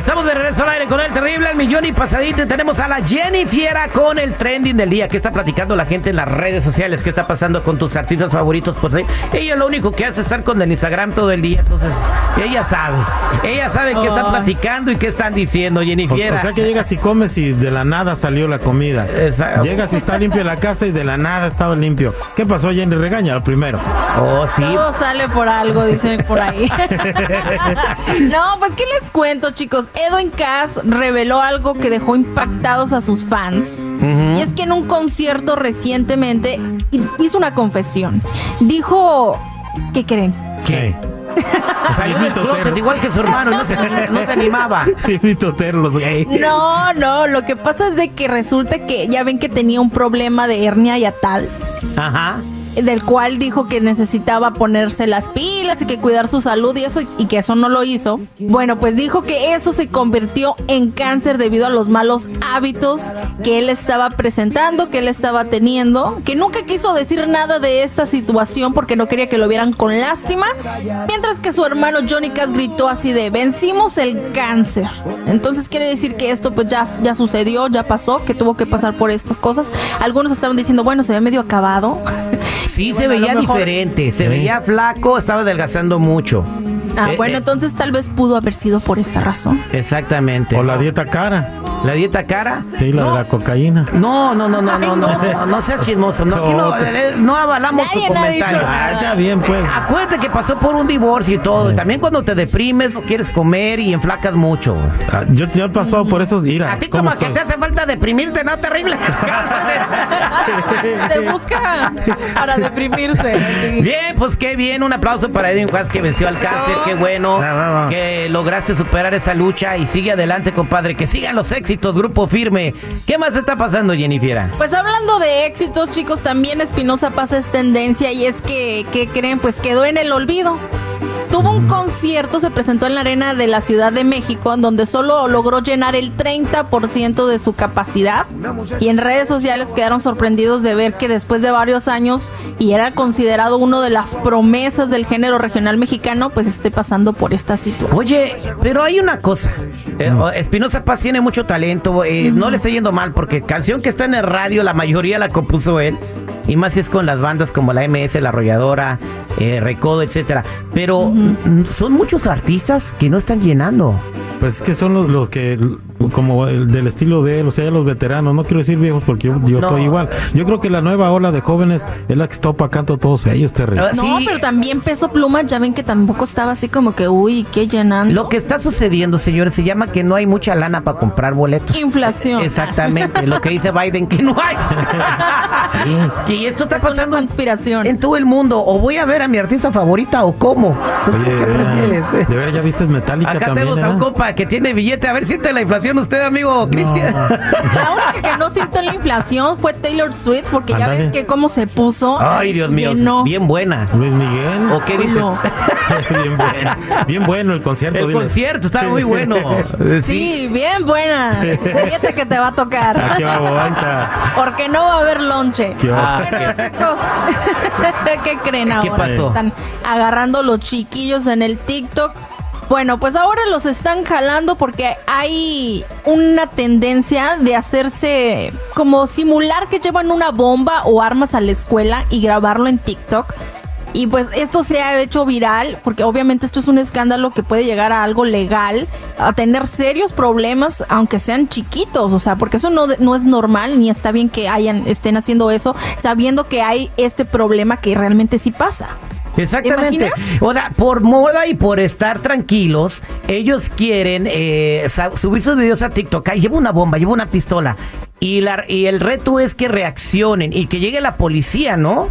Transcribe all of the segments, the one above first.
Estamos de regreso al aire con el terrible, el millón y pasadito. Y tenemos a la Jenny Fiera con el trending del día. ¿Qué está platicando la gente en las redes sociales? ¿Qué está pasando con tus artistas favoritos? Pues ella lo único que hace es estar con el Instagram todo el día. Entonces, ella sabe. Ella sabe qué están platicando y qué están diciendo, Jenny O, Fiera. o sea que llegas y comes y de la nada salió la comida. Exacto. Llegas y está limpio la casa y de la nada estaba limpio. ¿Qué pasó, Jenny? Regaña primero. Oh, sí. Todo sale por algo, dicen por ahí. no, pues ¿qué les cuento, chicos? Edwin Cass reveló algo que dejó impactados a sus fans. Y es que en un concierto recientemente hi- hizo una confesión. Dijo, ¿qué creen? ¿Qué? Jimmy closet Totero. igual que su hermano, no se, no se animaba. No, no, lo que pasa es de que resulta que ya ven que tenía un problema de hernia yatal. Ajá. Del cual dijo que necesitaba ponerse las pilas y que cuidar su salud y eso y que eso no lo hizo. Bueno, pues dijo que eso se convirtió en cáncer debido a los malos hábitos que él estaba presentando, que él estaba teniendo, que nunca quiso decir nada de esta situación porque no quería que lo vieran con lástima, mientras que su hermano Johnny Cass gritó así de vencimos el cáncer. Entonces quiere decir que esto pues ya, ya sucedió, ya pasó, que tuvo que pasar por estas cosas. Algunos estaban diciendo, bueno, se ve medio acabado. Sí, se veía diferente, se veía flaco, estaba adelgazando mucho. Ah, Eh, bueno, eh, entonces tal vez pudo haber sido por esta razón. Exactamente. O la dieta cara. ¿La dieta cara? Sí, la no, de la cocaína. No, no, no, no, no, no, no, no seas chismoso. No, aquí no, eh, no avalamos Nadie, tu comentario. Ah, está bien, pues. Acuérdate que pasó por un divorcio y todo. Sí. También cuando te deprimes, no quieres comer y enflacas mucho. Ah, yo, yo he pasado por esos. Mira, A ti ¿cómo como que estoy? te hace falta deprimirte, ¿no? Terrible. Se busca para deprimirse. sí. Bien, pues qué bien. Un aplauso para Edwin Juárez que venció al cáncer. Qué bueno que lograste superar esa lucha y sigue adelante, compadre. Que sigan los éxitos, grupo firme. ¿Qué más está pasando, Jennifer? Pues hablando de éxitos, chicos, también Espinosa Paz es tendencia y es que, ¿qué creen? Pues quedó en el olvido. Tuvo un concierto, se presentó en la arena de la Ciudad de México, en donde solo logró llenar el 30% de su capacidad. Y en redes sociales quedaron sorprendidos de ver que después de varios años, y era considerado uno de las promesas del género regional mexicano, pues esté pasando por esta situación. Oye, pero hay una cosa. Eh, Mm. Espinosa Paz tiene mucho talento. eh, No le está yendo mal porque canción que está en el radio, la mayoría la compuso él. Y más si es con las bandas como la MS, La Arrolladora, eh, Recodo, etcétera. Pero son muchos artistas que no están llenando. Pues es que son los, los que, como el del estilo de él, o sea, ya los veteranos, no quiero decir viejos porque yo, yo No. estoy igual. Yo creo que la nueva ola de jóvenes es la que está opacando a todos ellos, terrible. Ah, No, sí. pero también Peso Pluma, ya ven que tampoco estaba así como que, uy, qué llenando. Lo que está sucediendo, señores, se llama que no hay mucha lana para comprar boletos. Inflación. Exactamente, lo que dice Biden que no hay. Y esto está Es pasando en, conspiración. en todo el mundo. O voy a ver a mi artista favorita o cómo. ¿Tú Oye, qué de veras, prefieres? de veras, ya viste Metallica Acá también, tenemos a un ¿eh? compa que tiene billete. A ver, siente la inflación usted, amigo Cristian. La única que no sintió la inflación fue Taylor Swift, porque ya ven que cómo se puso. Ay, Dios mío, Llenó. bien buena. Luis Miguel. ¿O qué dice? No. bien, bueno, bien bueno el concierto. El concierto está muy bueno. Sí, bien buena. Cállate que te va a tocar. Aquí va, bonita. Porque no va a haber lonche. ¿Qué va? Ah, Bueno, chicos, ¿qué creen ahora? ¿Qué pasó? Están agarrando los chiquillos en el TikTok. Bueno, pues ahora los están jalando porque hay una tendencia de hacerse como simular que llevan una bomba o armas a la escuela y grabarlo en TikTok. Y pues esto se ha hecho viral porque obviamente esto es un escándalo que puede llegar a algo legal, a tener serios problemas, aunque sean chiquitos, o sea, porque eso no, no es normal ni está bien que hayan estén haciendo eso, sabiendo que hay este problema que realmente sí pasa. Exactamente. Ahora, por moda y por estar tranquilos, ellos quieren eh, subir sus videos a TikTok. Ay, llevo una bomba, llevo una pistola. Y, la, y el reto es que reaccionen y que llegue la policía, ¿no?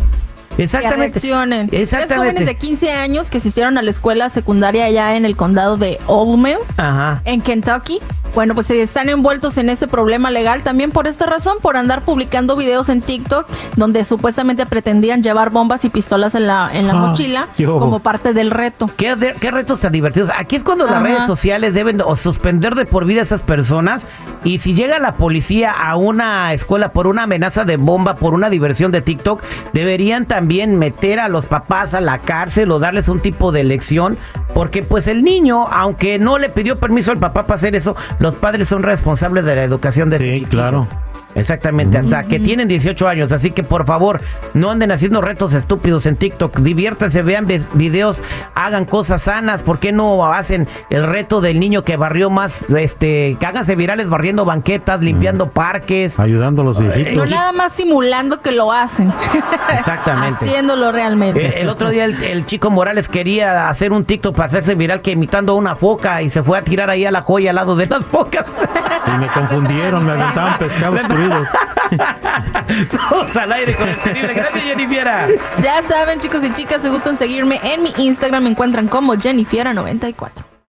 Exactamente. Que reaccionen. Tres Exactamente. jóvenes de 15 años que asistieron a la escuela secundaria allá en el condado de Old Mill, Ajá. en Kentucky. Bueno, pues eh, están envueltos en este problema legal también por esta razón, por andar publicando videos en TikTok donde supuestamente pretendían llevar bombas y pistolas en la, en la Ah, mochila yo. como parte del reto. ¿Qué, de- qué retos tan divertidos. Aquí es cuando las redes sociales deben o suspender de por vida a esas personas. Y si llega la policía a una escuela por una amenaza de bomba, por una diversión de TikTok, deberían también meter a los papás a la cárcel o darles un tipo de lección. Porque pues el niño, aunque no le pidió permiso al papá para hacer eso, los padres son responsables de la educación de ese Sí, claro. Exactamente, hasta que tienen 18 años. Así que por favor, no anden haciendo retos estúpidos en TikTok. Diviértanse, vean videos, hagan cosas sanas. ¿Por qué no hacen el reto del niño que barrió más? Este, que háganse virales barriendo banquetas, limpiando parques. Ayudando a los No viejitos. nada más simulando que lo hacen. Exactamente. Haciéndolo realmente. Eh, el otro día el, el chico Morales quería hacer un TikTok para hacerse viral que imitando a una foca y se fue a tirar ahí a la joya al lado de las focas. Y me confundieron, me aventaban pescados crudos. Todos al aire con el terrible. Gracias, Jennifiera. Ya saben, chicos y chicas, si gustan seguirme en mi Instagram, me encuentran como Jennifiera94.